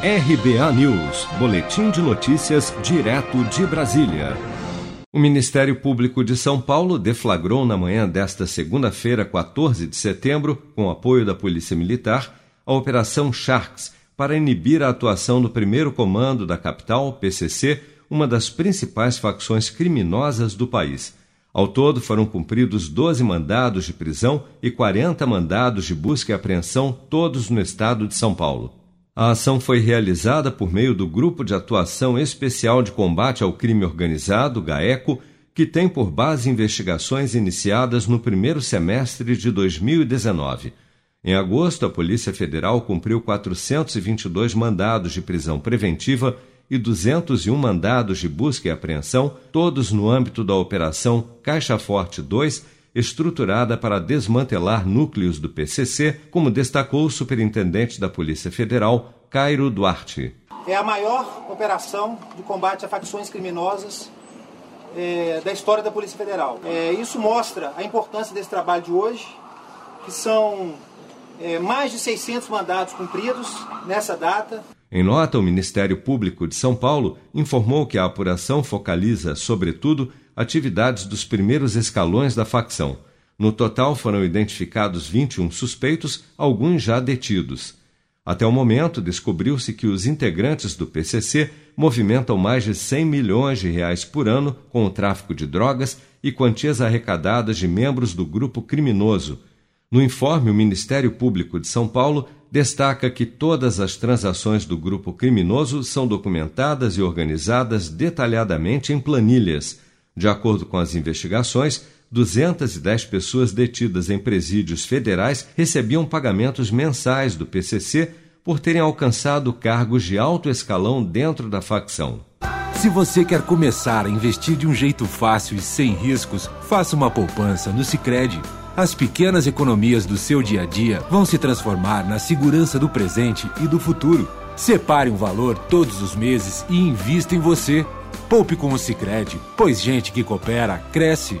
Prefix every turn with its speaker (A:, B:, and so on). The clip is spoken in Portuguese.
A: RBA News, Boletim de Notícias, direto de Brasília. O Ministério Público de São Paulo deflagrou na manhã desta segunda-feira, 14 de setembro, com apoio da Polícia Militar, a Operação Sharks para inibir a atuação do primeiro comando da capital, PCC, uma das principais facções criminosas do país. Ao todo, foram cumpridos 12 mandados de prisão e 40 mandados de busca e apreensão, todos no estado de São Paulo. A ação foi realizada por meio do Grupo de Atuação Especial de Combate ao Crime Organizado, GAECO, que tem por base investigações iniciadas no primeiro semestre de 2019. Em agosto, a Polícia Federal cumpriu 422 mandados de prisão preventiva e 201 mandados de busca e apreensão, todos no âmbito da Operação Caixa Forte 2, estruturada para desmantelar núcleos do PCC, como destacou o superintendente da Polícia Federal, Cairo Duarte.
B: É a maior operação de combate a facções criminosas é, da história da Polícia Federal. É, isso mostra a importância desse trabalho de hoje, que são é, mais de 600 mandados cumpridos nessa data.
A: Em nota, o Ministério Público de São Paulo informou que a apuração focaliza, sobretudo, atividades dos primeiros escalões da facção. No total foram identificados 21 suspeitos, alguns já detidos. Até o momento, descobriu-se que os integrantes do PCC movimentam mais de 100 milhões de reais por ano com o tráfico de drogas e quantias arrecadadas de membros do grupo criminoso. No informe, o Ministério Público de São Paulo destaca que todas as transações do grupo criminoso são documentadas e organizadas detalhadamente em planilhas. De acordo com as investigações, 210 pessoas detidas em presídios federais recebiam pagamentos mensais do PCC por terem alcançado cargos de alto escalão dentro da facção.
C: Se você quer começar a investir de um jeito fácil e sem riscos, faça uma poupança no Sicredi. As pequenas economias do seu dia a dia vão se transformar na segurança do presente e do futuro. Separe um valor todos os meses e invista em você. Poupe com o Sicredi, pois gente que coopera cresce.